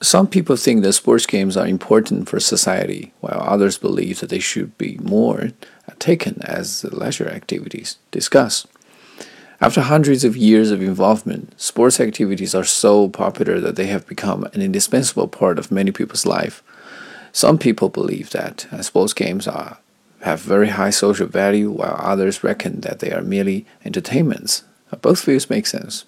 Some people think that sports games are important for society, while others believe that they should be more taken as leisure activities. Discuss. After hundreds of years of involvement, sports activities are so popular that they have become an indispensable part of many people's life. Some people believe that uh, sports games are have very high social value, while others reckon that they are merely entertainments. Both views make sense.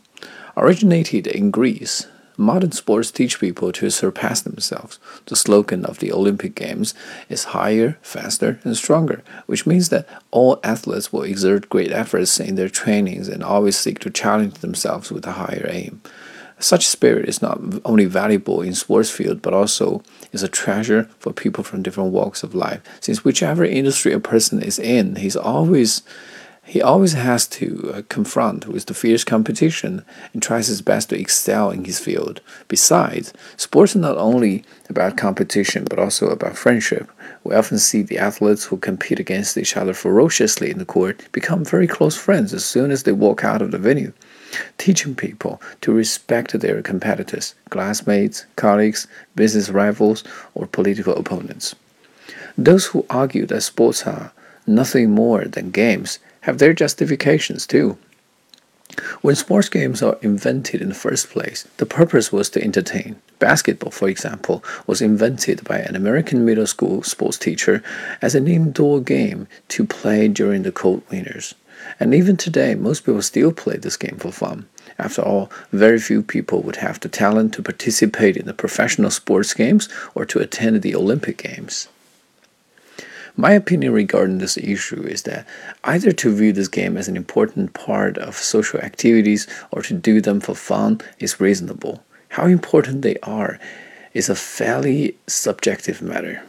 Originated in Greece, Modern sports teach people to surpass themselves. The slogan of the Olympic Games is higher, faster, and stronger, which means that all athletes will exert great efforts in their trainings and always seek to challenge themselves with a higher aim. Such spirit is not only valuable in sports field but also is a treasure for people from different walks of life. Since whichever industry a person is in, he's always he always has to uh, confront with the fierce competition and tries his best to excel in his field. Besides, sports are not only about competition but also about friendship. We often see the athletes who compete against each other ferociously in the court become very close friends as soon as they walk out of the venue. Teaching people to respect their competitors, classmates, colleagues, business rivals, or political opponents. Those who argue that sports are nothing more than games have their justifications too. When sports games are invented in the first place, the purpose was to entertain. Basketball, for example, was invented by an American middle school sports teacher as an indoor game to play during the cold winters. And even today, most people still play this game for fun. After all, very few people would have the talent to participate in the professional sports games or to attend the Olympic Games. My opinion regarding this issue is that either to view this game as an important part of social activities or to do them for fun is reasonable. How important they are is a fairly subjective matter.